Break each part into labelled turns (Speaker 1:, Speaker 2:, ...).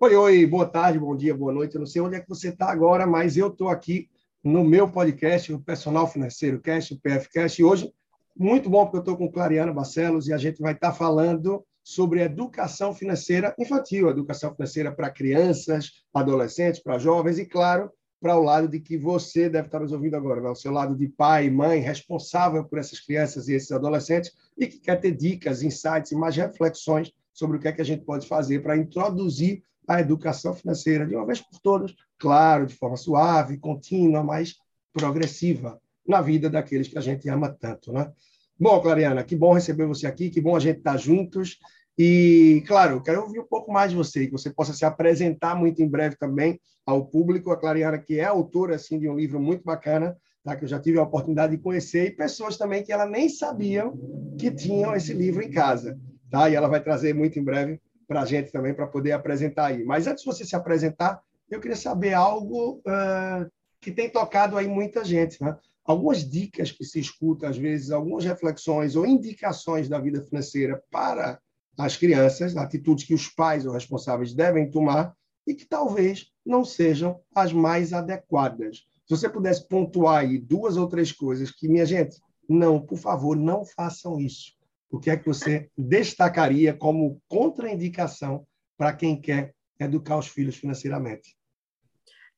Speaker 1: Oi, oi, boa tarde, bom dia, boa noite. Eu não sei onde é que você está agora, mas eu estou aqui no meu podcast, o Personal Financeiro Cast, o PFcast. E hoje, muito bom, porque eu estou com Clariana Barcelos e a gente vai estar tá falando sobre educação financeira infantil, educação financeira para crianças, adolescentes, para jovens e, claro, para o lado de que você deve estar nos ouvindo agora, né? o seu lado de pai, mãe, responsável por essas crianças e esses adolescentes e que quer ter dicas, insights e mais reflexões sobre o que é que a gente pode fazer para introduzir a educação financeira de uma vez por todas, claro, de forma suave, contínua, mas progressiva na vida daqueles que a gente ama tanto, né? Bom, Clariana, que bom receber você aqui, que bom a gente estar juntos. E, claro, quero ouvir um pouco mais de você, que você possa se apresentar muito em breve também ao público. A Clariana, que é autora assim, de um livro muito bacana, tá? que eu já tive a oportunidade de conhecer, e pessoas também que ela nem sabiam que tinham esse livro em casa. Tá? E ela vai trazer muito em breve para a gente também, para poder apresentar aí. Mas antes de você se apresentar, eu queria saber algo uh, que tem tocado aí muita gente, né? Algumas dicas que se escuta, às vezes, algumas reflexões ou indicações da vida financeira para as crianças, atitudes que os pais ou responsáveis devem tomar e que talvez não sejam as mais adequadas. Se você pudesse pontuar aí duas ou três coisas que, minha gente, não, por favor, não façam isso o que é que você destacaria como contraindicação para quem quer educar os filhos financeiramente?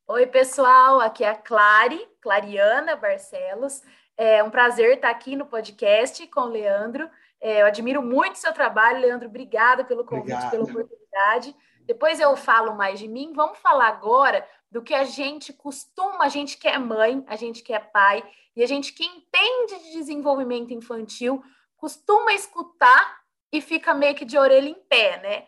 Speaker 2: Oi, pessoal, aqui é a Clary, Clariana Barcelos. É um prazer estar aqui no podcast com o Leandro. É, eu admiro muito o seu trabalho, Leandro. Obrigada pelo convite, Obrigado. pela oportunidade. Depois eu falo mais de mim. Vamos falar agora do que a gente costuma, a gente que é mãe, a gente que é pai, e a gente que entende de desenvolvimento infantil, costuma escutar e fica meio que de orelha em pé, né?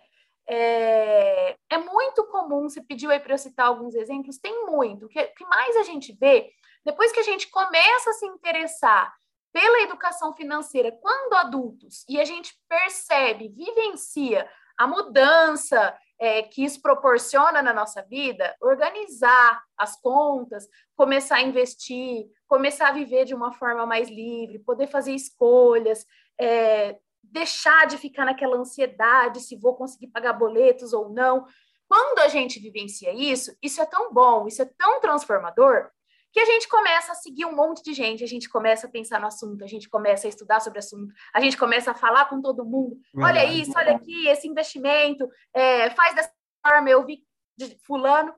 Speaker 2: É, é muito comum, você pediu aí para eu citar alguns exemplos, tem muito. O que, que mais a gente vê, depois que a gente começa a se interessar pela educação financeira quando adultos e a gente percebe, vivencia a mudança é, que isso proporciona na nossa vida, organizar as contas, começar a investir, começar a viver de uma forma mais livre, poder fazer escolhas, é, deixar de ficar naquela ansiedade se vou conseguir pagar boletos ou não. Quando a gente vivencia isso, isso é tão bom, isso é tão transformador, que a gente começa a seguir um monte de gente, a gente começa a pensar no assunto, a gente começa a estudar sobre o assunto, a gente começa a falar com todo mundo. Olha isso, olha aqui, esse investimento, é, faz dessa forma, eu vi de fulano.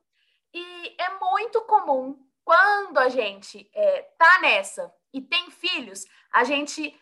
Speaker 2: E é muito comum, quando a gente é, tá nessa e tem filhos, a gente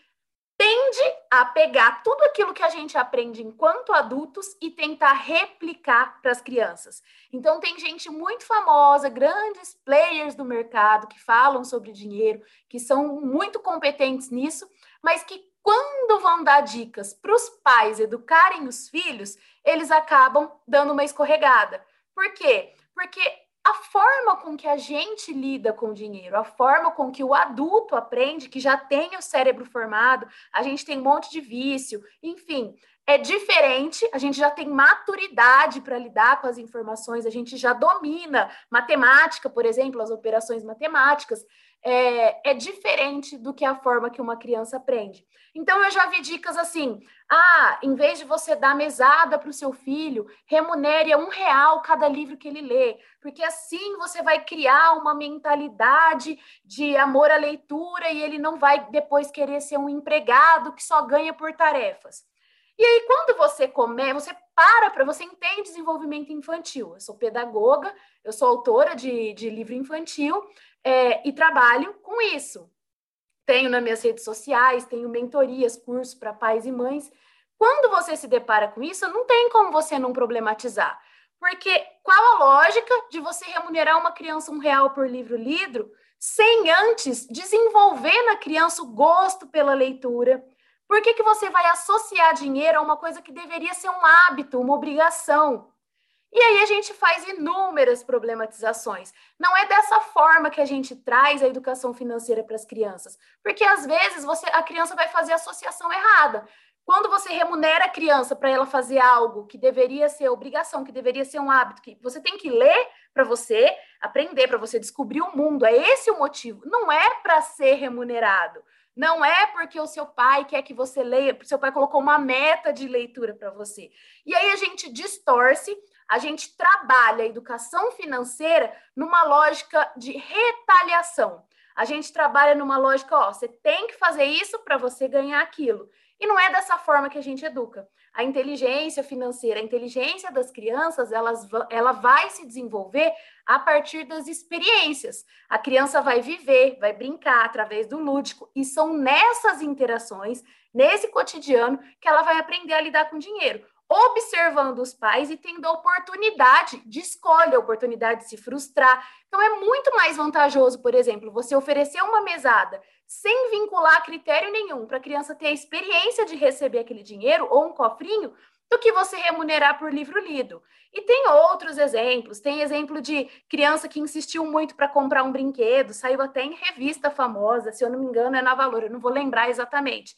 Speaker 2: tende a pegar tudo aquilo que a gente aprende enquanto adultos e tentar replicar para as crianças. Então, tem gente muito famosa, grandes players do mercado que falam sobre dinheiro, que são muito competentes nisso, mas que quando vão dar dicas para os pais educarem os filhos, eles acabam dando uma escorregada. Por quê? Porque a forma com que a gente lida com o dinheiro, a forma com que o adulto aprende, que já tem o cérebro formado, a gente tem um monte de vício, enfim, é diferente, a gente já tem maturidade para lidar com as informações, a gente já domina matemática, por exemplo, as operações matemáticas é, é, diferente do que a forma que uma criança aprende. Então, eu já vi dicas assim: ah, em vez de você dar mesada para o seu filho, remunere um real cada livro que ele lê, porque assim você vai criar uma mentalidade de amor à leitura e ele não vai depois querer ser um empregado que só ganha por tarefas. E aí, quando você começa, você para para você entende desenvolvimento infantil. Eu sou pedagoga, eu sou autora de, de livro infantil, é, e trabalho com isso. Tenho nas minhas redes sociais, tenho mentorias, cursos para pais e mães. Quando você se depara com isso, não tem como você não problematizar. Porque qual a lógica de você remunerar uma criança um real por livro lido sem antes desenvolver na criança o gosto pela leitura? Por que, que você vai associar dinheiro a uma coisa que deveria ser um hábito, uma obrigação? E aí a gente faz inúmeras problematizações. Não é dessa forma que a gente traz a educação financeira para as crianças, porque às vezes você a criança vai fazer a associação errada. Quando você remunera a criança para ela fazer algo que deveria ser obrigação, que deveria ser um hábito, que você tem que ler para você aprender, para você descobrir o mundo, é esse o motivo. Não é para ser remunerado. Não é porque o seu pai quer que você leia, porque seu pai colocou uma meta de leitura para você. E aí a gente distorce a gente trabalha a educação financeira numa lógica de retaliação. A gente trabalha numa lógica, ó, você tem que fazer isso para você ganhar aquilo. E não é dessa forma que a gente educa. A inteligência financeira, a inteligência das crianças, elas, ela vai se desenvolver a partir das experiências. A criança vai viver, vai brincar através do lúdico, e são nessas interações, nesse cotidiano, que ela vai aprender a lidar com dinheiro observando os pais e tendo a oportunidade de escolha, a oportunidade de se frustrar. Então, é muito mais vantajoso, por exemplo, você oferecer uma mesada sem vincular critério nenhum para a criança ter a experiência de receber aquele dinheiro ou um cofrinho, do que você remunerar por livro lido. E tem outros exemplos. Tem exemplo de criança que insistiu muito para comprar um brinquedo, saiu até em revista famosa, se eu não me engano, é na Valor, eu não vou lembrar exatamente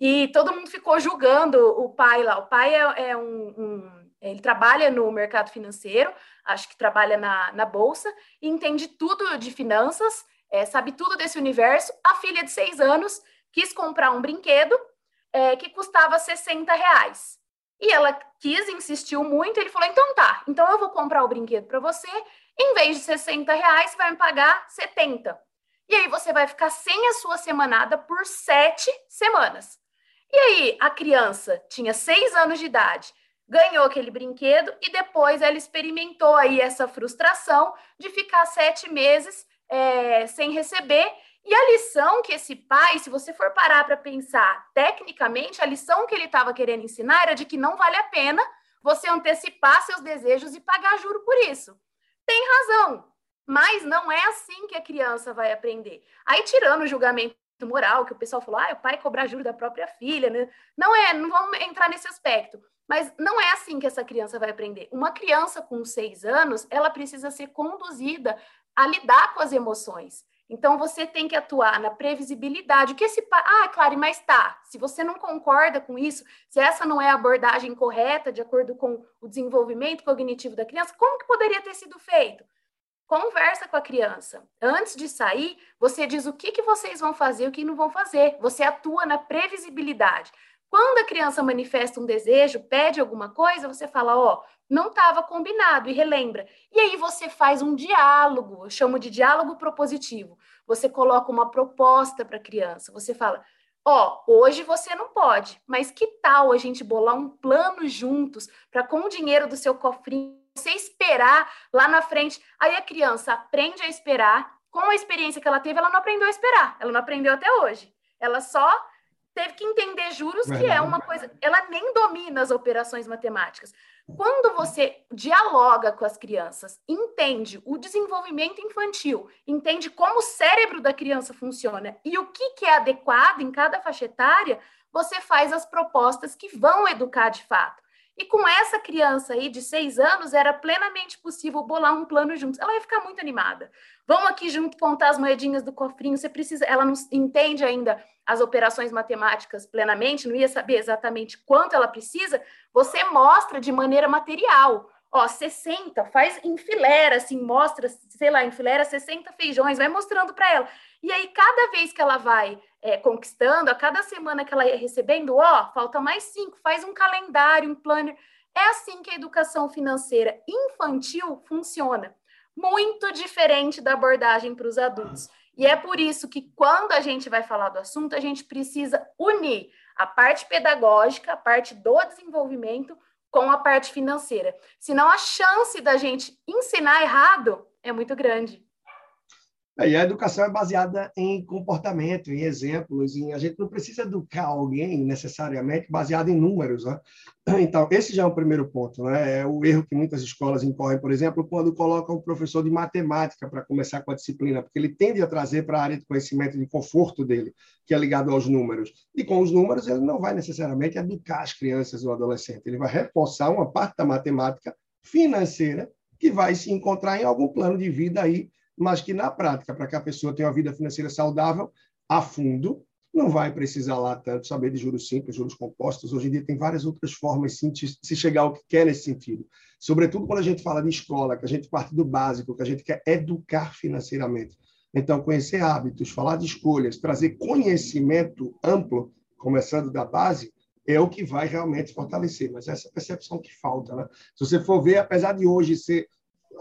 Speaker 2: e todo mundo ficou julgando o pai lá. O pai é, é um, um, Ele trabalha no mercado financeiro, acho que trabalha na, na bolsa, e entende tudo de finanças, é, sabe tudo desse universo. A filha de seis anos quis comprar um brinquedo é, que custava 60 reais. E ela quis, insistiu muito, ele falou: então tá, então eu vou comprar o brinquedo para você, em vez de 60 reais, você vai me pagar 70. E aí você vai ficar sem a sua semanada por sete semanas. E aí, a criança tinha seis anos de idade, ganhou aquele brinquedo e depois ela experimentou aí essa frustração de ficar sete meses é, sem receber. E a lição que esse pai, se você for parar para pensar tecnicamente, a lição que ele estava querendo ensinar era de que não vale a pena você antecipar seus desejos e pagar juro por isso. Tem razão, mas não é assim que a criança vai aprender. Aí, tirando o julgamento moral, que o pessoal falou, ah, o pai cobrar juros da própria filha, né? Não é, não vamos entrar nesse aspecto. Mas não é assim que essa criança vai aprender. Uma criança com seis anos, ela precisa ser conduzida a lidar com as emoções. Então, você tem que atuar na previsibilidade. O que esse. Ah, Clary, mas tá. Se você não concorda com isso, se essa não é a abordagem correta, de acordo com o desenvolvimento cognitivo da criança, como que poderia ter sido feito? Conversa com a criança. Antes de sair, você diz o que, que vocês vão fazer e o que não vão fazer. Você atua na previsibilidade. Quando a criança manifesta um desejo, pede alguma coisa, você fala, ó, oh, não estava combinado e relembra. E aí você faz um diálogo, eu chamo de diálogo propositivo. Você coloca uma proposta para a criança. Você fala, ó, oh, hoje você não pode, mas que tal a gente bolar um plano juntos para com o dinheiro do seu cofrinho você esperar lá na frente. Aí a criança aprende a esperar. Com a experiência que ela teve, ela não aprendeu a esperar. Ela não aprendeu até hoje. Ela só teve que entender juros, que é uma coisa. Ela nem domina as operações matemáticas. Quando você dialoga com as crianças, entende o desenvolvimento infantil, entende como o cérebro da criança funciona e o que, que é adequado em cada faixa etária, você faz as propostas que vão educar de fato. E com essa criança aí de seis anos, era plenamente possível bolar um plano juntos. Ela ia ficar muito animada. Vamos aqui junto contar as moedinhas do cofrinho. Você precisa, ela não entende ainda as operações matemáticas plenamente, não ia saber exatamente quanto ela precisa. Você mostra de maneira material. Ó, 60, faz em fileira, assim, mostra, sei lá, em fileira 60 feijões, vai mostrando para ela. E aí, cada vez que ela vai é, conquistando, a cada semana que ela ia recebendo, ó, falta mais cinco, faz um calendário, um planner. É assim que a educação financeira infantil funciona. Muito diferente da abordagem para os adultos. E é por isso que, quando a gente vai falar do assunto, a gente precisa unir a parte pedagógica, a parte do desenvolvimento, com a parte financeira. Senão, a chance da gente ensinar errado é muito grande.
Speaker 1: E a educação é baseada em comportamento, em exemplos, em a gente não precisa educar alguém necessariamente baseado em números, né? Então, esse já é o primeiro ponto, né? É o erro que muitas escolas incorrem, por exemplo, quando colocam o professor de matemática para começar com a disciplina, porque ele tende a trazer para a área de conhecimento de conforto dele, que é ligado aos números. E com os números, ele não vai necessariamente educar as crianças ou adolescentes, ele vai reforçar uma parte da matemática financeira que vai se encontrar em algum plano de vida aí mas que na prática, para que a pessoa tenha uma vida financeira saudável, a fundo, não vai precisar lá tanto saber de juros simples, juros compostos. Hoje em dia tem várias outras formas de se chegar ao que quer nesse sentido. Sobretudo quando a gente fala de escola, que a gente parte do básico, que a gente quer educar financeiramente. Então, conhecer hábitos, falar de escolhas, trazer conhecimento amplo, começando da base, é o que vai realmente fortalecer. Mas essa percepção que falta. Né? Se você for ver, apesar de hoje ser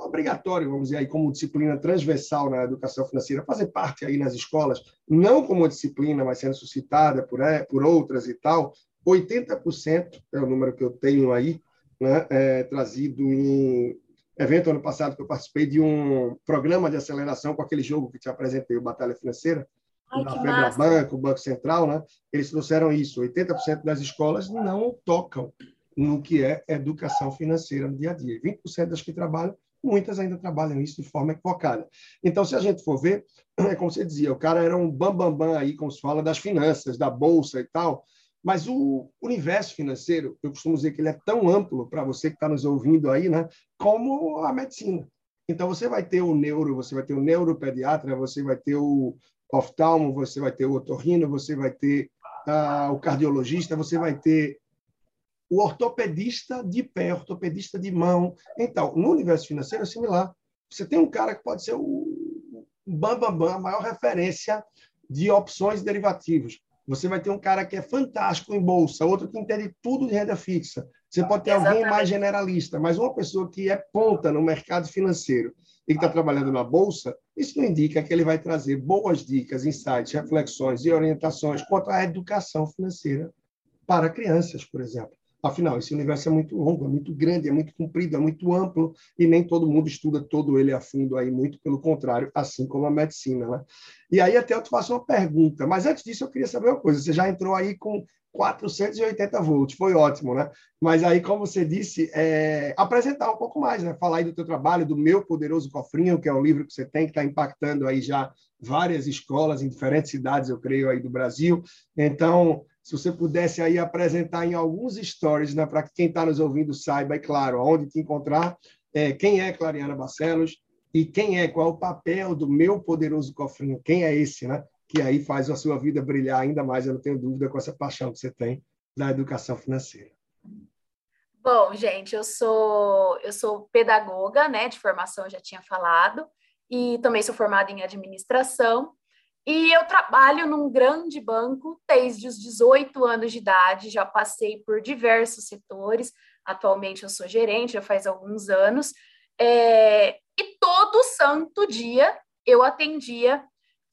Speaker 1: obrigatório, vamos dizer aí, como disciplina transversal na educação financeira, fazer parte aí nas escolas, não como disciplina, mas sendo suscitada por, é, por outras e tal, 80% é o número que eu tenho aí, né, é, trazido em evento ano passado que eu participei de um programa de aceleração com aquele jogo que te apresentei, o Batalha Financeira, Ai, da Febrabanco, o Banco Central, né? Eles trouxeram isso. 80% das escolas não tocam no que é educação financeira no dia a dia. 20% das que trabalham, muitas ainda trabalham isso de forma equivocada. Então, se a gente for ver, é como você dizia, o cara era um bambambam bam, bam aí, como se fala, das finanças, da bolsa e tal, mas o universo financeiro, eu costumo dizer que ele é tão amplo para você que está nos ouvindo aí, né, como a medicina. Então, você vai ter o neuro, você vai ter o neuropediatra, você vai ter o oftalmo, você vai ter o otorrino, você vai ter uh, o cardiologista, você vai ter o ortopedista de pé, ortopedista de mão. Então, no universo financeiro é similar. Você tem um cara que pode ser o bambambam, bam, bam, a maior referência de opções derivativas. Você vai ter um cara que é fantástico em bolsa, outro que entende tudo de renda fixa. Você pode ter Exatamente. alguém mais generalista, mas uma pessoa que é ponta no mercado financeiro e que está trabalhando na bolsa, isso não indica que ele vai trazer boas dicas, insights, reflexões e orientações quanto à educação financeira para crianças, por exemplo. Afinal, esse universo é muito longo, é muito grande, é muito comprido, é muito amplo, e nem todo mundo estuda todo ele a fundo aí, muito pelo contrário, assim como a medicina. Né? E aí até eu te faço uma pergunta, mas antes disso eu queria saber uma coisa, você já entrou aí com 480 volts, foi ótimo, né? Mas aí, como você disse, é, apresentar um pouco mais, né? Falar aí do teu trabalho, do Meu Poderoso Cofrinho, que é um livro que você tem, que está impactando aí já várias escolas em diferentes cidades, eu creio, aí do Brasil. Então, se você pudesse aí apresentar em alguns stories, né, para que quem está nos ouvindo saiba, é claro, onde te encontrar, é, quem é Clariana Barcelos e quem é, qual é o papel do meu poderoso cofrinho, quem é esse, né? Que aí faz a sua vida brilhar ainda mais, eu não tenho dúvida, com essa paixão que você tem da educação financeira.
Speaker 2: Bom, gente, eu sou eu sou pedagoga, né, de formação, já tinha falado, e também sou formada em administração. E eu trabalho num grande banco desde os 18 anos de idade, já passei por diversos setores. Atualmente eu sou gerente, já faz alguns anos. É, e todo santo dia eu atendia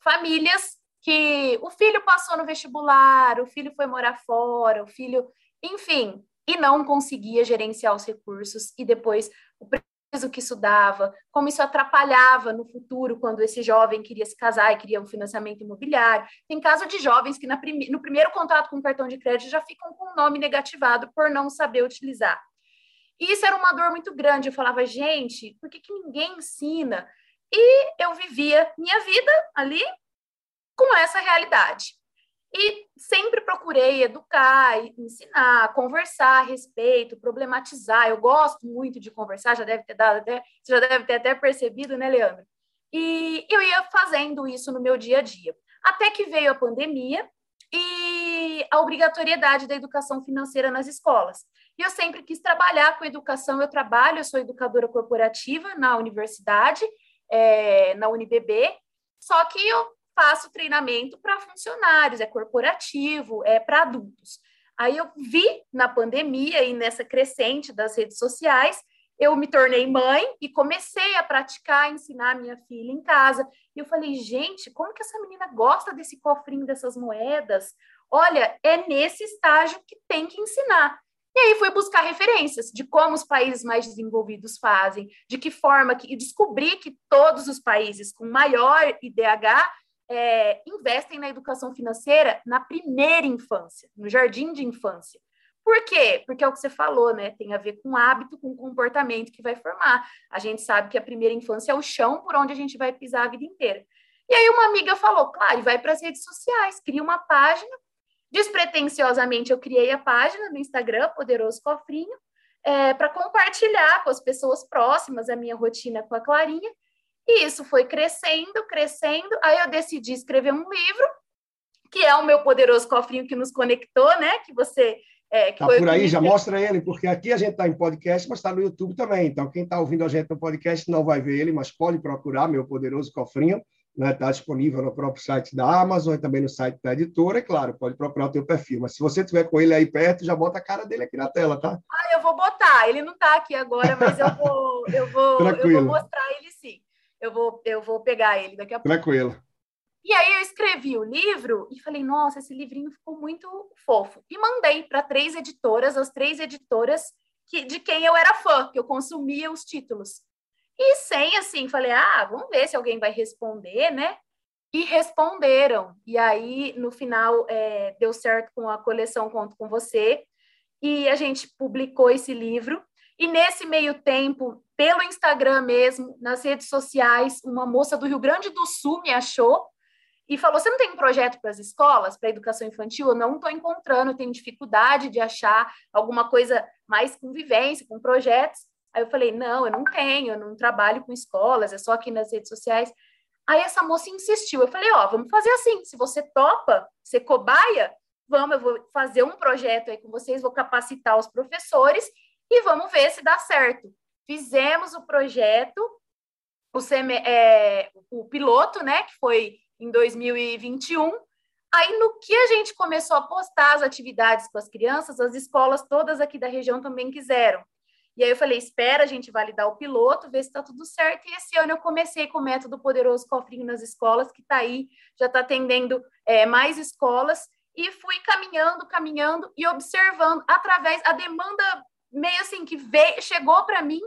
Speaker 2: famílias que o filho passou no vestibular, o filho foi morar fora, o filho, enfim, e não conseguia gerenciar os recursos e depois o o que isso dava, como isso atrapalhava no futuro quando esse jovem queria se casar e queria um financiamento imobiliário. Tem caso de jovens que no primeiro contato com o cartão de crédito já ficam com o nome negativado por não saber utilizar. E isso era uma dor muito grande. Eu falava, gente, por que, que ninguém ensina? E eu vivia minha vida ali com essa realidade. E sempre procurei educar, ensinar, conversar a respeito, problematizar. Eu gosto muito de conversar, já deve ter dado até, você já deve ter até percebido, né, Leandro? E eu ia fazendo isso no meu dia a dia. Até que veio a pandemia e a obrigatoriedade da educação financeira nas escolas. E eu sempre quis trabalhar com educação, eu trabalho, eu sou educadora corporativa na universidade, é, na UniBB, só que eu faço treinamento para funcionários, é corporativo, é para adultos. Aí eu vi na pandemia e nessa crescente das redes sociais, eu me tornei mãe e comecei a praticar, ensinar minha filha em casa. E eu falei, gente, como que essa menina gosta desse cofrinho, dessas moedas? Olha, é nesse estágio que tem que ensinar. E aí fui buscar referências de como os países mais desenvolvidos fazem, de que forma que e descobri que todos os países com maior IDH é, investem na educação financeira na primeira infância, no jardim de infância. Por quê? Porque é o que você falou, né? Tem a ver com hábito, com comportamento que vai formar. A gente sabe que a primeira infância é o chão por onde a gente vai pisar a vida inteira. E aí uma amiga falou, claro, vai para as redes sociais, cria uma página. Despretensiosamente eu criei a página no Instagram, Poderoso Cofrinho, é, para compartilhar com as pessoas próximas a minha rotina com a Clarinha. E isso foi crescendo, crescendo. Aí eu decidi escrever um livro, que é o meu poderoso cofrinho que nos conectou, né? Que você. É,
Speaker 1: que tá por aí, já mostra ele, porque aqui a gente está em podcast, mas está no YouTube também. Então, quem está ouvindo a gente no podcast não vai ver ele, mas pode procurar meu poderoso cofrinho. Está né? Tá disponível no próprio site da Amazon e também no site da editora. É claro, pode procurar o teu perfil. Mas se você tiver com ele aí perto, já bota a cara dele aqui na tela, tá?
Speaker 2: Ah, eu vou botar. Ele não está aqui agora, mas eu vou, eu vou, eu vou mostrar ele sim. Eu vou, eu vou pegar ele daqui a pouco.
Speaker 1: Tranquilo.
Speaker 2: E aí eu escrevi o livro e falei, nossa, esse livrinho ficou muito fofo. E mandei para três editoras, as três editoras que, de quem eu era fã, que eu consumia os títulos. E sem assim, falei, ah, vamos ver se alguém vai responder, né? E responderam. E aí, no final, é, deu certo com a coleção Conto com Você. E a gente publicou esse livro. E nesse meio tempo, pelo Instagram mesmo, nas redes sociais, uma moça do Rio Grande do Sul me achou e falou: Você não tem um projeto para as escolas, para educação infantil? Eu não estou encontrando, tenho dificuldade de achar alguma coisa mais com vivência, com projetos. Aí eu falei: Não, eu não tenho, eu não trabalho com escolas, é só aqui nas redes sociais. Aí essa moça insistiu. Eu falei: Ó, vamos fazer assim. Se você topa ser cobaia, vamos, eu vou fazer um projeto aí com vocês, vou capacitar os professores e vamos ver se dá certo. Fizemos o projeto, o, é, o piloto, né, que foi em 2021. Aí, no que a gente começou a postar as atividades com as crianças, as escolas todas aqui da região também quiseram. E aí eu falei, espera a gente validar o piloto, ver se está tudo certo. E esse ano eu comecei com o método Poderoso Cofrinho nas escolas, que está aí, já está atendendo é, mais escolas. E fui caminhando, caminhando e observando através a demanda meio assim que veio, chegou para mim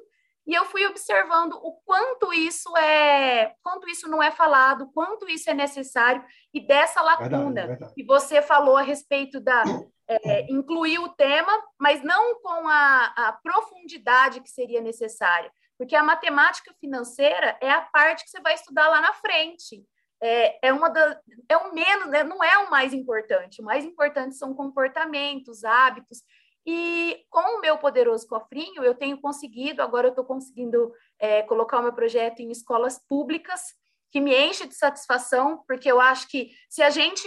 Speaker 2: e eu fui observando o quanto isso é, quanto isso não é falado, quanto isso é necessário e dessa lacuna verdade, verdade. que você falou a respeito da é, incluir o tema, mas não com a, a profundidade que seria necessária, porque a matemática financeira é a parte que você vai estudar lá na frente. É, é uma da, é o menos, né? não é o mais importante. O mais importante são comportamentos, hábitos. E com o meu poderoso cofrinho, eu tenho conseguido, agora eu estou conseguindo é, colocar o meu projeto em escolas públicas, que me enche de satisfação, porque eu acho que se a gente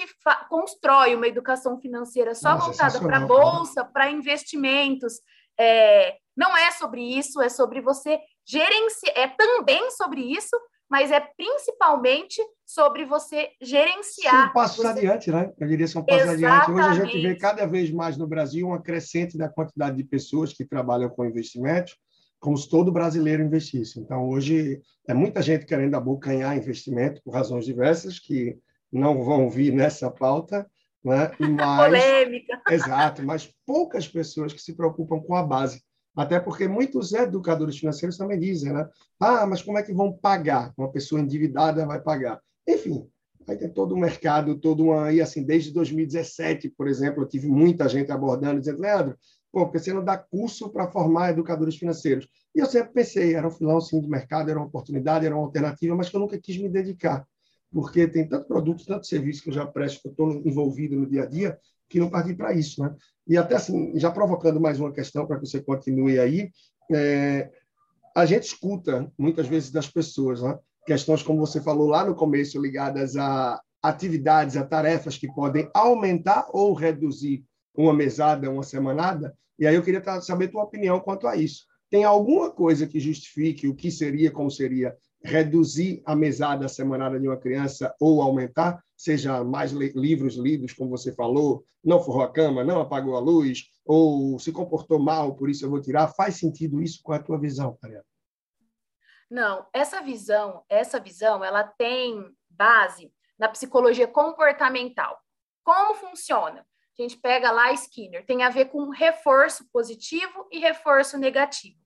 Speaker 2: constrói uma educação financeira só Nossa, voltada para a bolsa, para investimentos, é, não é sobre isso, é sobre você gerenciar, é também sobre isso, mas é principalmente sobre você gerenciar.
Speaker 1: São passos
Speaker 2: você...
Speaker 1: adiante, né? Eu diria são passos Exatamente. adiante. Hoje a gente vê cada vez mais no Brasil uma crescente da quantidade de pessoas que trabalham com investimentos, como se todo brasileiro investisse. Então, hoje, é muita gente querendo abocanhar investimento por razões diversas, que não vão vir nessa pauta, né?
Speaker 2: Mas, Polêmica.
Speaker 1: Exato, mas poucas pessoas que se preocupam com a base. Até porque muitos educadores financeiros também dizem, né? Ah, mas como é que vão pagar? Uma pessoa endividada vai pagar. Enfim, aí tem todo um mercado, todo uma. E assim, desde 2017, por exemplo, eu tive muita gente abordando, dizendo, Leandro, pô, porque você não dá curso para formar educadores financeiros? E eu sempre pensei, era um filão de mercado, era uma oportunidade, era uma alternativa, mas que eu nunca quis me dedicar. Porque tem tanto produto, tanto serviço que eu já presto, que eu estou envolvido no dia a dia, que não parti para isso, né? E até assim, já provocando mais uma questão para que você continue aí, é, a gente escuta muitas vezes das pessoas, né? Questões como você falou lá no começo ligadas a atividades, a tarefas que podem aumentar ou reduzir uma mesada, uma semanada. E aí eu queria saber tua opinião quanto a isso. Tem alguma coisa que justifique o que seria, como seria reduzir a mesada semanada de uma criança ou aumentar, seja mais livros lidos, como você falou, não forrou a cama, não apagou a luz, ou se comportou mal, por isso eu vou tirar. Faz sentido isso com a tua visão, Mariana?
Speaker 2: Não, essa visão, essa visão, ela tem base na psicologia comportamental. Como funciona? A gente pega lá Skinner, tem a ver com reforço positivo e reforço negativo.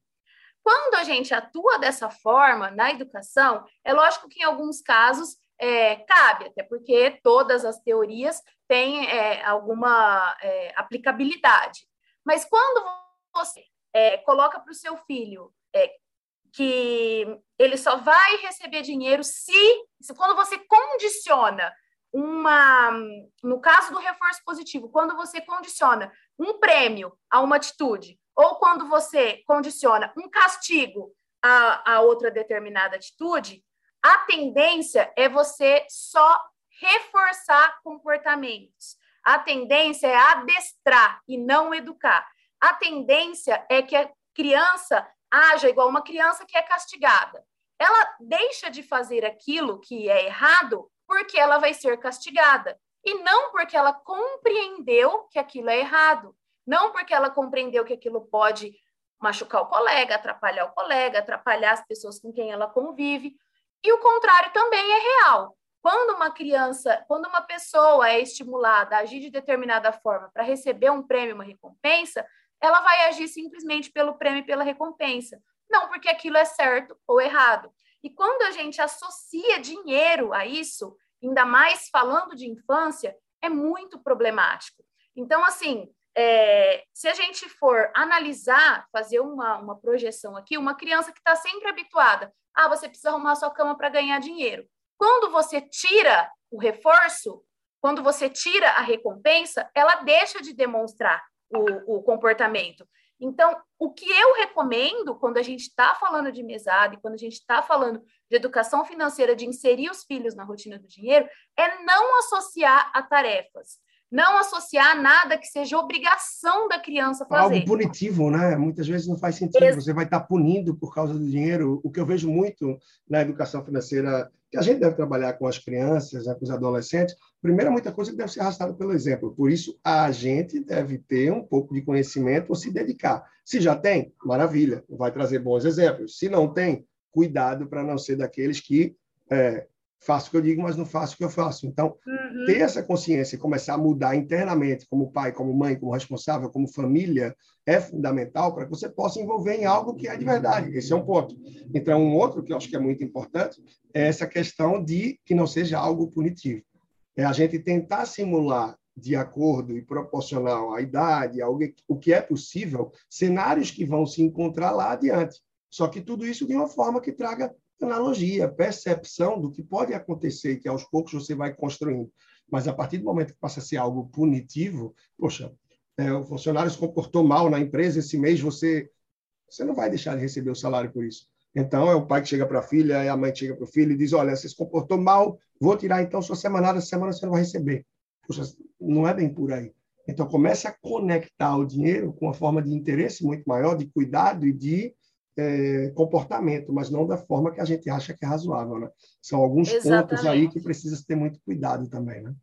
Speaker 2: Quando a gente atua dessa forma na educação, é lógico que em alguns casos é, cabe, até porque todas as teorias têm é, alguma é, aplicabilidade. Mas quando você é, coloca para o seu filho é, que ele só vai receber dinheiro se, se quando você condiciona uma, no caso do reforço positivo, quando você condiciona um prêmio a uma atitude ou quando você condiciona um castigo a, a outra determinada atitude, a tendência é você só reforçar comportamentos. A tendência é adestrar e não educar. A tendência é que a criança haja igual uma criança que é castigada. ela deixa de fazer aquilo que é errado porque ela vai ser castigada. E não porque ela compreendeu que aquilo é errado. Não porque ela compreendeu que aquilo pode machucar o colega, atrapalhar o colega, atrapalhar as pessoas com quem ela convive. E o contrário também é real. Quando uma criança, quando uma pessoa é estimulada a agir de determinada forma para receber um prêmio, uma recompensa, ela vai agir simplesmente pelo prêmio e pela recompensa, não porque aquilo é certo ou errado. E quando a gente associa dinheiro a isso, ainda mais falando de infância, é muito problemático. Então, assim, é, se a gente for analisar, fazer uma, uma projeção aqui, uma criança que está sempre habituada, ah, você precisa arrumar sua cama para ganhar dinheiro. Quando você tira o reforço, quando você tira a recompensa, ela deixa de demonstrar o, o comportamento. Então, o que eu recomendo quando a gente está falando de mesada e quando a gente está falando de educação financeira, de inserir os filhos na rotina do dinheiro, é não associar a tarefas não associar nada que seja obrigação da criança fazer.
Speaker 1: Algo punitivo, né? Muitas vezes não faz sentido. Ex Você vai estar punindo por causa do dinheiro. O que eu vejo muito na educação financeira, que a gente deve trabalhar com as crianças, né, com os adolescentes, primeiro, muita coisa que deve ser arrastada pelo exemplo. Por isso, a gente deve ter um pouco de conhecimento ou se dedicar. Se já tem, maravilha, vai trazer bons exemplos. Se não tem, cuidado para não ser daqueles que é, faço o que eu digo, mas não faço o que eu faço. Então, uhum. ter essa consciência e começar a mudar internamente, como pai, como mãe, como responsável, como família, é fundamental para que você possa envolver em algo que é de verdade. Esse é um ponto. Então, um outro que eu acho que é muito importante é essa questão de que não seja algo punitivo. É a gente tentar simular de acordo e proporcional à idade, ao o que é possível, cenários que vão se encontrar lá adiante. Só que tudo isso de uma forma que traga analogia, percepção do que pode acontecer que aos poucos você vai construindo. Mas a partir do momento que passa a ser algo punitivo, poxa, é, o funcionário se comportou mal na empresa esse mês, você você não vai deixar de receber o salário por isso. Então, é o pai que chega para a filha, é a mãe que chega para o filho e diz: Olha, você se comportou mal, vou tirar então sua semanada, semana você não vai receber. Poxa, não é bem por aí. Então, comece a conectar o dinheiro com uma forma de interesse muito maior, de cuidado e de é, comportamento, mas não da forma que a gente acha que é razoável, né? São alguns Exatamente. pontos aí que precisa ter muito cuidado também, né?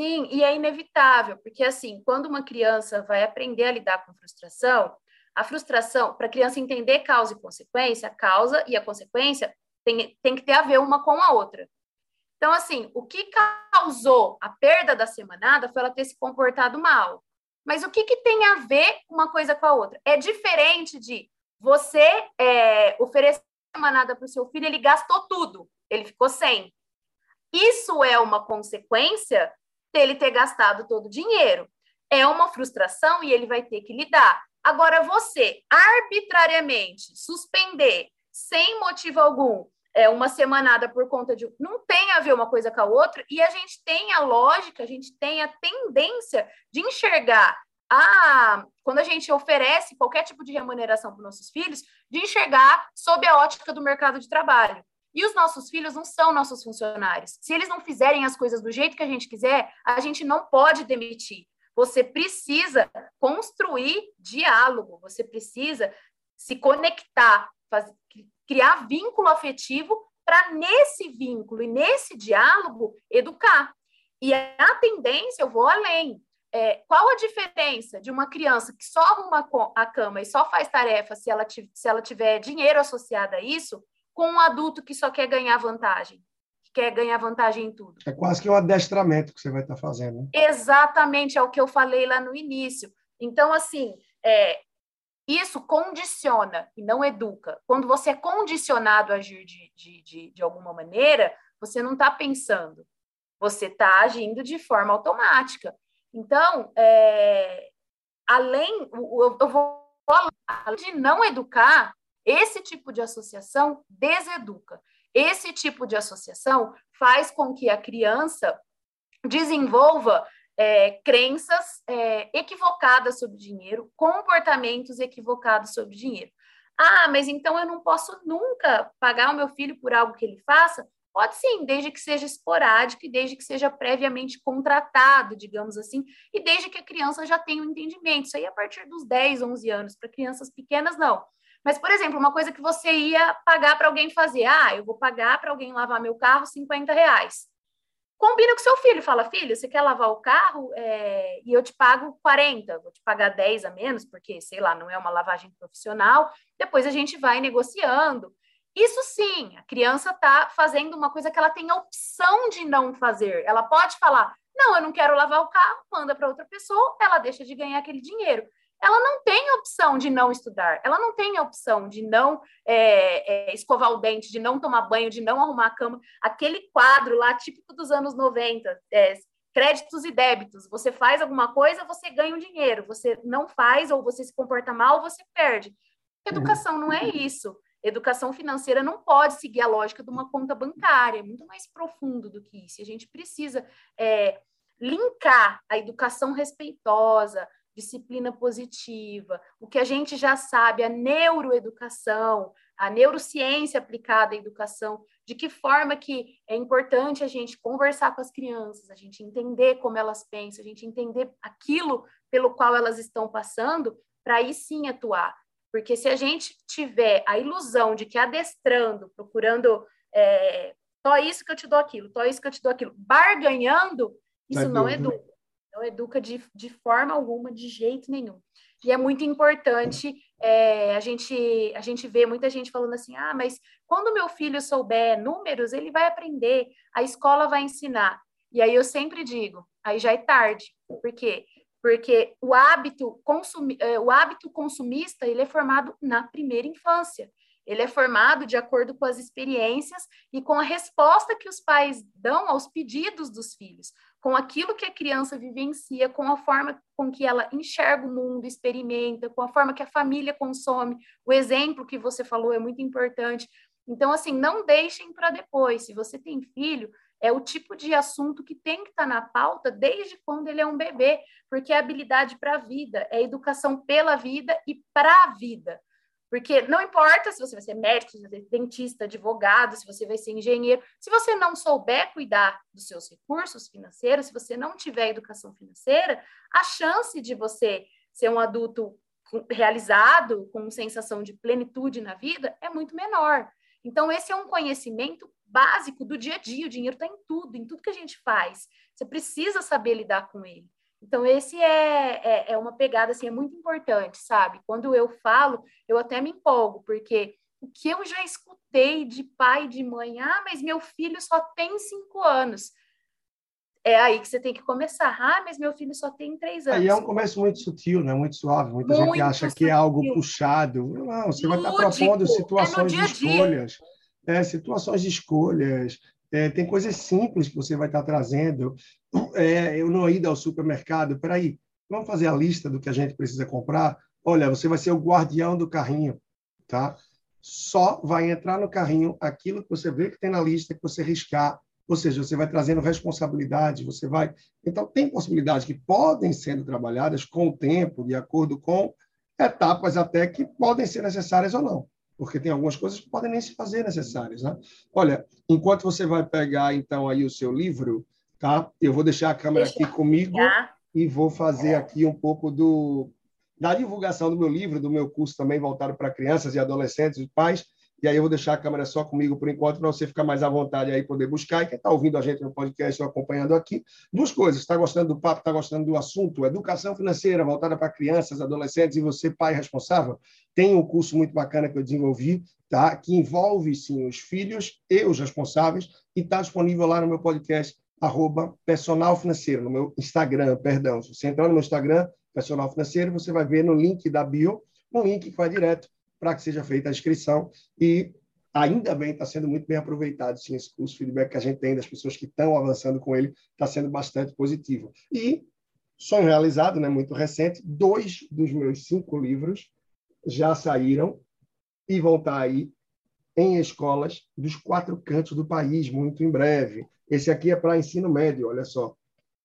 Speaker 2: Sim, e é inevitável, porque assim, quando uma criança vai aprender a lidar com frustração, a frustração, para a criança entender causa e consequência, a causa e a consequência tem, tem que ter a ver uma com a outra. Então, assim, o que causou a perda da semanada foi ela ter se comportado mal. Mas o que, que tem a ver uma coisa com a outra? É diferente de você é, ofereceu uma manada para o seu filho, ele gastou tudo, ele ficou sem. Isso é uma consequência dele ter gastado todo o dinheiro. É uma frustração e ele vai ter que lidar. Agora, você arbitrariamente suspender, sem motivo algum, é, uma semanada por conta de. Não tem a ver uma coisa com a outra, e a gente tem a lógica, a gente tem a tendência de enxergar a, quando a gente oferece qualquer tipo de remuneração para nossos filhos, de enxergar sob a ótica do mercado de trabalho. E os nossos filhos não são nossos funcionários. Se eles não fizerem as coisas do jeito que a gente quiser, a gente não pode demitir. Você precisa construir diálogo, você precisa se conectar, fazer, criar vínculo afetivo para nesse vínculo e nesse diálogo educar. E a tendência, eu vou além, é, qual a diferença de uma criança que só arruma a cama e só faz tarefa se ela, se ela tiver dinheiro associado a isso, com um adulto que só quer ganhar vantagem? Que quer ganhar vantagem em tudo.
Speaker 1: É quase que um adestramento que você vai estar fazendo. Né?
Speaker 2: Exatamente, é o que eu falei lá no início. Então, assim, é, isso condiciona e não educa. Quando você é condicionado a agir de, de, de, de alguma maneira, você não está pensando, você está agindo de forma automática. Então, é, além, eu vou além de não educar, esse tipo de associação deseduca. Esse tipo de associação faz com que a criança desenvolva é, crenças é, equivocadas sobre dinheiro, comportamentos equivocados sobre dinheiro. Ah, mas então eu não posso nunca pagar o meu filho por algo que ele faça? Pode sim, desde que seja esporádico e desde que seja previamente contratado, digamos assim, e desde que a criança já tenha um entendimento. Isso aí a partir dos 10, 11 anos. Para crianças pequenas, não. Mas, por exemplo, uma coisa que você ia pagar para alguém fazer. Ah, eu vou pagar para alguém lavar meu carro 50 reais. Combina com seu filho, fala, filho, você quer lavar o carro é, e eu te pago 40, vou te pagar 10 a menos, porque, sei lá, não é uma lavagem profissional. Depois a gente vai negociando. Isso sim, a criança está fazendo uma coisa que ela tem a opção de não fazer. Ela pode falar: não, eu não quero lavar o carro, manda para outra pessoa, ela deixa de ganhar aquele dinheiro. Ela não tem opção de não estudar, ela não tem opção de não é, é, escovar o dente, de não tomar banho, de não arrumar a cama. Aquele quadro lá, típico dos anos 90, é, créditos e débitos. Você faz alguma coisa, você ganha um dinheiro. Você não faz, ou você se comporta mal, você perde. Educação não é isso. Educação financeira não pode seguir a lógica de uma conta bancária, é muito mais profundo do que isso. A gente precisa é, linkar a educação respeitosa, disciplina positiva, o que a gente já sabe, a neuroeducação, a neurociência aplicada à educação, de que forma que é importante a gente conversar com as crianças, a gente entender como elas pensam, a gente entender aquilo pelo qual elas estão passando, para aí sim atuar. Porque se a gente tiver a ilusão de que adestrando, procurando é, só isso que eu te dou aquilo, só isso que eu te dou aquilo, barganhando, isso não, educa. Não educa de, de forma alguma, de jeito nenhum. E é muito importante é, a, gente, a gente vê muita gente falando assim: ah, mas quando meu filho souber números, ele vai aprender, a escola vai ensinar. E aí eu sempre digo: aí já é tarde. Por quê? porque o hábito, consumi, é, o hábito consumista ele é formado na primeira infância. Ele é formado de acordo com as experiências e com a resposta que os pais dão aos pedidos dos filhos, com aquilo que a criança vivencia, com a forma com que ela enxerga o mundo, experimenta, com a forma que a família consome. O exemplo que você falou é muito importante. Então, assim, não deixem para depois. Se você tem filho, é o tipo de assunto que tem que estar tá na pauta desde quando ele é um bebê, porque é habilidade para a vida, é educação pela vida e para a vida. Porque não importa se você vai ser médico, se vai ser dentista, advogado, se você vai ser engenheiro, se você não souber cuidar dos seus recursos financeiros, se você não tiver educação financeira, a chance de você ser um adulto realizado, com sensação de plenitude na vida, é muito menor. Então, esse é um conhecimento básico do dia a dia. O dinheiro está em tudo, em tudo que a gente faz. Você precisa saber lidar com ele. Então, esse é, é, é, uma pegada, assim, é muito importante, sabe? Quando eu falo, eu até me empolgo, porque o que eu já escutei de pai e de mãe, ah, mas meu filho só tem cinco anos. É aí que você tem que começar. Ah, mas meu filho só tem três anos.
Speaker 1: Aí é um começo muito sutil, né? muito suave. Muita muito gente acha sutil. que é algo puxado. Não, você Lúdico. vai estar propondo situações é de escolhas é, situações de escolhas, é, tem coisas simples que você vai estar trazendo. É, eu não ir ao supermercado, peraí, vamos fazer a lista do que a gente precisa comprar? Olha, você vai ser o guardião do carrinho, tá? Só vai entrar no carrinho aquilo que você vê que tem na lista, que você riscar, ou seja, você vai trazendo responsabilidade, você vai... Então, tem possibilidades que podem sendo trabalhadas com o tempo, de acordo com etapas até que podem ser necessárias ou não porque tem algumas coisas que podem nem se fazer necessárias, né? Olha, enquanto você vai pegar então aí o seu livro, tá? Eu vou deixar a câmera Deixa aqui comigo e vou fazer aqui um pouco do da divulgação do meu livro, do meu curso também voltado para crianças e adolescentes e pais, e aí eu vou deixar a câmera só comigo por enquanto, para você ficar mais à vontade aí poder buscar. E quem está ouvindo a gente no podcast ou acompanhando aqui, duas coisas. Está gostando do papo, está gostando do assunto? Educação financeira voltada para crianças, adolescentes e você, pai responsável. Tem um curso muito bacana que eu desenvolvi, tá? que envolve, sim, os filhos e os responsáveis, e está disponível lá no meu podcast, arroba personal financeiro, no meu Instagram, perdão. Se você entrar no meu Instagram, personal financeiro, você vai ver no link da bio, um link que vai direto para que seja feita a inscrição e ainda bem está sendo muito bem aproveitado sim esse curso, o feedback que a gente tem das pessoas que estão avançando com ele está sendo bastante positivo. E sonho realizado, né, muito recente, dois dos meus cinco livros já saíram e vão estar tá aí em escolas dos quatro cantos do país muito em breve. Esse aqui é para ensino médio, olha só.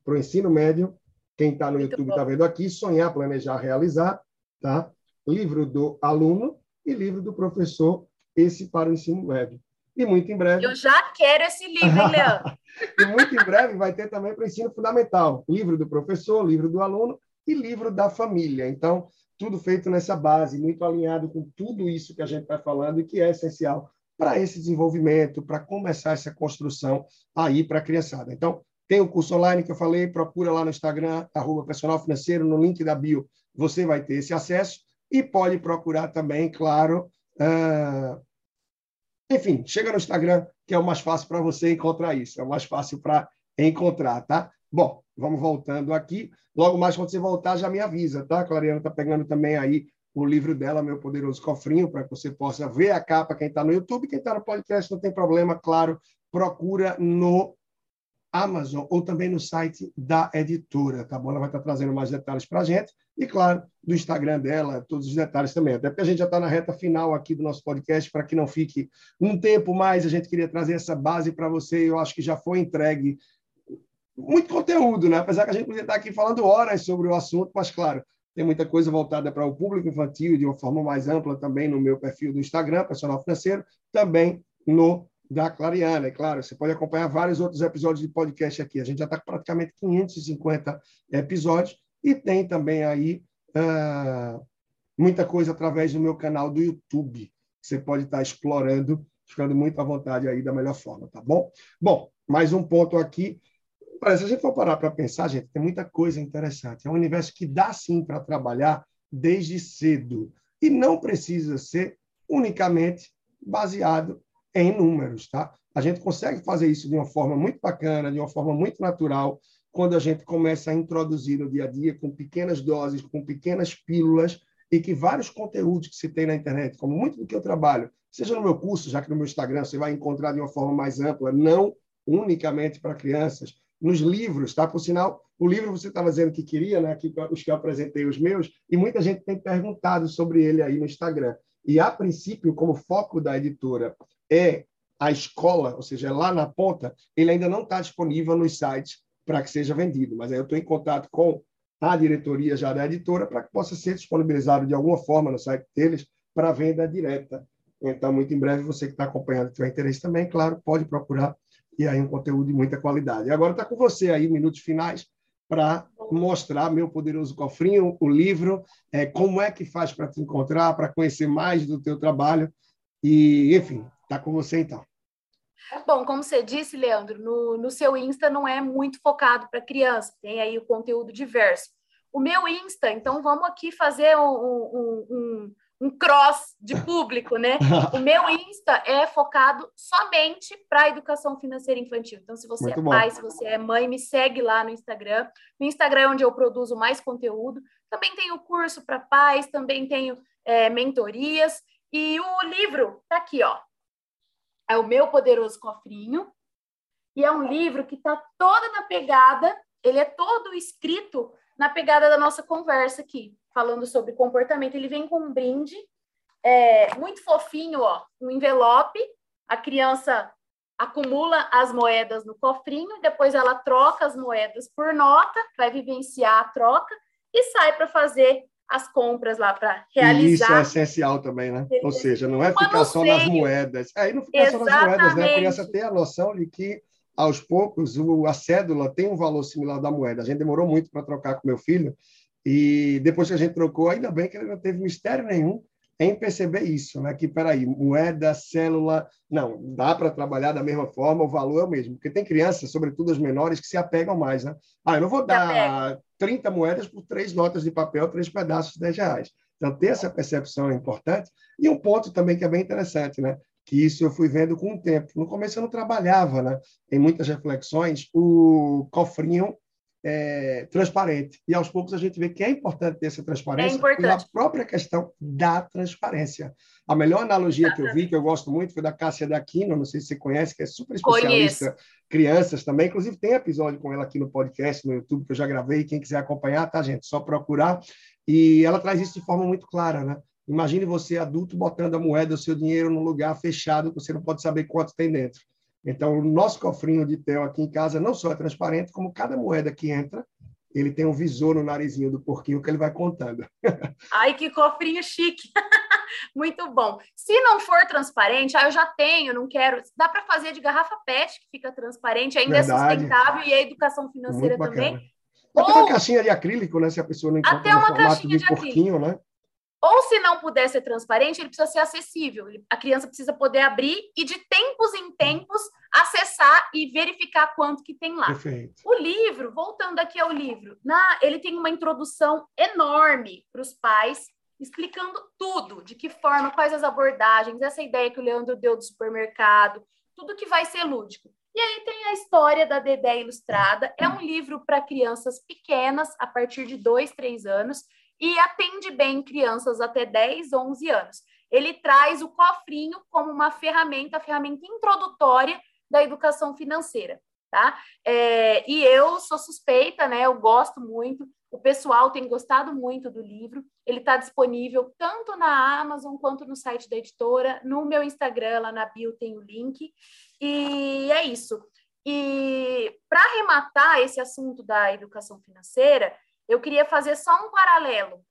Speaker 1: Para o ensino médio, quem está no muito YouTube está vendo aqui, sonhar, planejar, realizar, tá? Livro do aluno e livro do professor, esse para o ensino médio. E muito em breve.
Speaker 2: Eu já quero esse livro, hein, Leandro?
Speaker 1: e muito em breve vai ter também para o ensino fundamental: livro do professor, livro do aluno e livro da família. Então, tudo feito nessa base, muito alinhado com tudo isso que a gente está falando e que é essencial para esse desenvolvimento, para começar essa construção aí para a criançada. Então, tem o curso online que eu falei, procura lá no Instagram, arroba personal financeiro, no link da bio, você vai ter esse acesso e pode procurar também, claro. Uh... Enfim, chega no Instagram, que é o mais fácil para você encontrar isso, é o mais fácil para encontrar, tá? Bom, vamos voltando aqui. Logo mais, quando você voltar, já me avisa, tá? A Clariana está pegando também aí o livro dela, Meu Poderoso Cofrinho, para que você possa ver a capa. Quem está no YouTube, quem está no podcast, não tem problema, claro, procura no Amazon ou também no site da editora, tá bom? Ela vai estar trazendo mais detalhes para a gente e, claro, do Instagram dela, todos os detalhes também. Até porque a gente já está na reta final aqui do nosso podcast, para que não fique um tempo mais, a gente queria trazer essa base para você. Eu acho que já foi entregue muito conteúdo, né? Apesar que a gente podia estar aqui falando horas sobre o assunto, mas, claro, tem muita coisa voltada para o público infantil de uma forma mais ampla também no meu perfil do Instagram, personal financeiro, também no da Clariana. É claro, você pode acompanhar vários outros episódios de podcast aqui. A gente já está com praticamente 550 episódios e tem também aí uh, muita coisa através do meu canal do YouTube. Você pode estar explorando, ficando muito à vontade aí da melhor forma, tá bom? Bom, mais um ponto aqui Olha, se a gente for parar para pensar, gente, tem muita coisa interessante. É um universo que dá sim para trabalhar desde cedo e não precisa ser unicamente baseado em números, tá? A gente consegue fazer isso de uma forma muito bacana, de uma forma muito natural, quando a gente começa a introduzir no dia a dia com pequenas doses, com pequenas pílulas e que vários conteúdos que se tem na internet, como muito do que eu trabalho, seja no meu curso, já que no meu Instagram você vai encontrar de uma forma mais ampla, não unicamente para crianças, nos livros, tá? Por sinal, o livro você estava dizendo que queria, né? Aqui, os que eu apresentei, os meus, e muita gente tem perguntado sobre ele aí no Instagram. E, a princípio, como foco da editora é a escola, ou seja, é lá na ponta, ele ainda não está disponível nos sites para que seja vendido. Mas aí eu estou em contato com a diretoria já da editora para que possa ser disponibilizado de alguma forma no site deles para venda direta. Então, muito em breve, você que está acompanhando, tiver interesse também, claro, pode procurar e aí um conteúdo de muita qualidade. E agora está com você aí, minutos finais, para mostrar meu poderoso cofrinho, o livro, é, como é que faz para te encontrar, para conhecer mais do teu trabalho. E, enfim, está com você então.
Speaker 2: Bom, como você disse, Leandro, no, no seu Insta não é muito focado para criança, tem aí o conteúdo diverso. O meu Insta, então vamos aqui fazer um, um, um um cross de público, né? O meu Insta é focado somente para a educação financeira infantil. Então, se você Muito é bom. pai, se você é mãe, me segue lá no Instagram. No Instagram é onde eu produzo mais conteúdo. Também tenho curso para pais, também tenho é, mentorias. E o livro tá aqui, ó. É o meu poderoso cofrinho. E é um livro que tá toda na pegada, ele é todo escrito na pegada da nossa conversa aqui falando sobre comportamento, ele vem com um brinde é, muito fofinho, ó, um envelope. A criança acumula as moedas no cofrinho, depois ela troca as moedas por nota, vai vivenciar a troca e sai para fazer as compras lá para realizar.
Speaker 1: isso é essencial também, né? Ou seja, não é ficar só nas moedas. Aí é, não fica só nas moedas, né? A criança tem a noção de que aos poucos o, a cédula tem um valor similar da moeda. A gente demorou muito para trocar com meu filho e depois que a gente trocou, ainda bem que ele não teve mistério nenhum em perceber isso, né? Que, peraí, moeda, célula, não, dá para trabalhar da mesma forma, o valor é o mesmo. Porque tem crianças, sobretudo as menores, que se apegam mais, né? Ah, eu não vou dar 30 moedas por três notas de papel, três pedaços de 10 reais. Então, ter essa percepção é importante. E um ponto também que é bem interessante, né? Que isso eu fui vendo com o tempo. No começo eu não trabalhava, né? Em muitas reflexões, o cofrinho é, transparente. E aos poucos a gente vê que é importante ter essa transparência é pela própria questão da transparência. A melhor analogia que eu vi, que eu gosto muito, foi da Cássia Daquino, não sei se você conhece, que é super especialista, Conheço. crianças também. Inclusive, tem episódio com ela aqui no podcast, no YouTube, que eu já gravei. Quem quiser acompanhar, tá, gente? Só procurar. E ela traz isso de forma muito clara, né? Imagine você, adulto, botando a moeda, o seu dinheiro num lugar fechado, que você não pode saber quanto tem dentro. Então, o nosso cofrinho de tel aqui em casa não só é transparente, como cada moeda que entra, ele tem um visor no narizinho do porquinho que ele vai contando.
Speaker 2: Ai, que cofrinho chique! Muito bom. Se não for transparente, ah, eu já tenho, não quero. Dá para fazer de garrafa PET, que fica transparente, ainda é Verdade. é sustentável, e a educação financeira também.
Speaker 1: Até Ou, uma caixinha de acrílico, né? Se a pessoa não encontra até uma formato de, de porquinho, né?
Speaker 2: Ou se não puder ser transparente, ele precisa ser acessível. A criança precisa poder abrir e de tempos em tempos acessar e verificar quanto que tem lá.
Speaker 1: Perfeito.
Speaker 2: O livro, voltando aqui ao livro, na, ele tem uma introdução enorme para os pais, explicando tudo, de que forma, quais as abordagens, essa ideia que o Leandro deu do supermercado, tudo que vai ser lúdico. E aí tem a história da Dedé Ilustrada. É um livro para crianças pequenas, a partir de dois, três anos, e atende bem crianças até 10, 11 anos. Ele traz o cofrinho como uma ferramenta, ferramenta introdutória da educação financeira, tá? É, e eu sou suspeita, né? Eu gosto muito. O pessoal tem gostado muito do livro. Ele está disponível tanto na Amazon quanto no site da editora. No meu Instagram, lá na bio, tem o link. E é isso. E para arrematar esse assunto da educação financeira, eu queria fazer só um paralelo.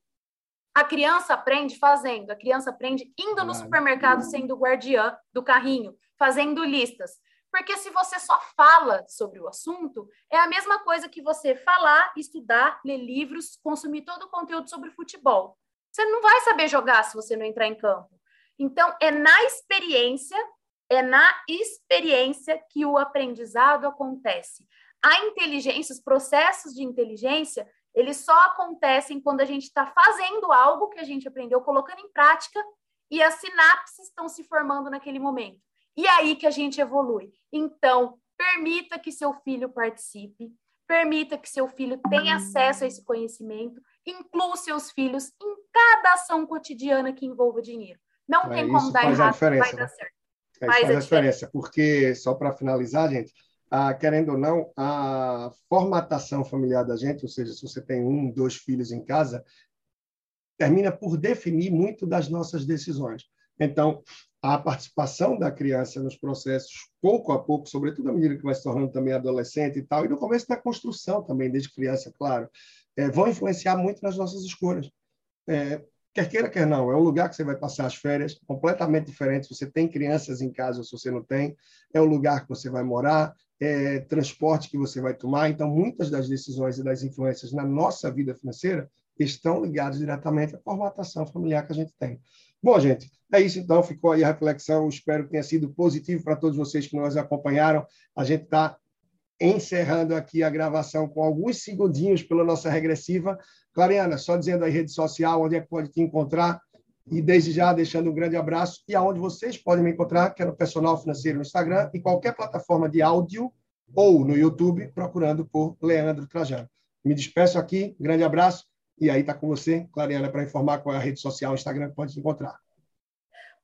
Speaker 2: A criança aprende fazendo, a criança aprende indo no supermercado sendo guardiã do carrinho, fazendo listas. Porque se você só fala sobre o assunto, é a mesma coisa que você falar, estudar, ler livros, consumir todo o conteúdo sobre futebol. Você não vai saber jogar se você não entrar em campo. Então, é na experiência, é na experiência que o aprendizado acontece. A inteligência, os processos de inteligência, eles só acontecem quando a gente está fazendo algo que a gente aprendeu, colocando em prática, e as sinapses estão se formando naquele momento. E é aí que a gente evolui. Então, permita que seu filho participe, permita que seu filho tenha acesso a esse conhecimento, inclua seus filhos em cada ação cotidiana que envolva dinheiro. Não é, tem como dar errado, vai né? dar certo.
Speaker 1: É, faz, faz, a diferença, porque, só para finalizar, gente, querendo ou não, a formatação familiar da gente, ou seja, se você tem um, dois filhos em casa, termina por definir muito das nossas decisões. Então, a participação da criança nos processos, pouco a pouco, sobretudo à medida que vai se tornando também adolescente e tal, e no começo da construção também, desde criança, claro, é, vão influenciar muito nas nossas escolhas. É, quer queira, quer não, é o lugar que você vai passar as férias, completamente diferente se você tem crianças em casa ou se você não tem, é o lugar que você vai morar, é transporte que você vai tomar. Então, muitas das decisões e das influências na nossa vida financeira estão ligadas diretamente à formatação familiar que a gente tem. Bom, gente, é isso então. Ficou aí a reflexão. Espero que tenha sido positivo para todos vocês que nos acompanharam. A gente está encerrando aqui a gravação com alguns segundinhos pela nossa regressiva. Clariana, só dizendo aí rede social, onde é que pode te encontrar. E desde já deixando um grande abraço e aonde vocês podem me encontrar, que é no Personal Financeiro no Instagram e qualquer plataforma de áudio ou no YouTube, procurando por Leandro Trajano. Me despeço aqui, grande abraço e aí está com você, Clariana, para informar qual é a rede social, o Instagram que pode encontrar.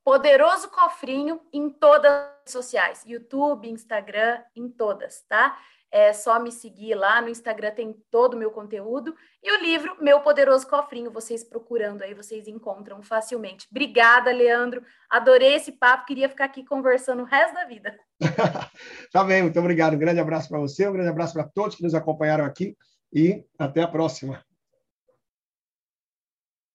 Speaker 2: Poderoso Cofrinho em todas as redes sociais, YouTube, Instagram, em todas, tá? É só me seguir lá no Instagram, tem todo o meu conteúdo. E o livro Meu Poderoso Cofrinho, vocês procurando aí, vocês encontram facilmente. Obrigada, Leandro. Adorei esse papo, queria ficar aqui conversando o resto da vida.
Speaker 1: tá bem, muito obrigado. Um grande abraço para você, um grande abraço para todos que nos acompanharam aqui e até a próxima.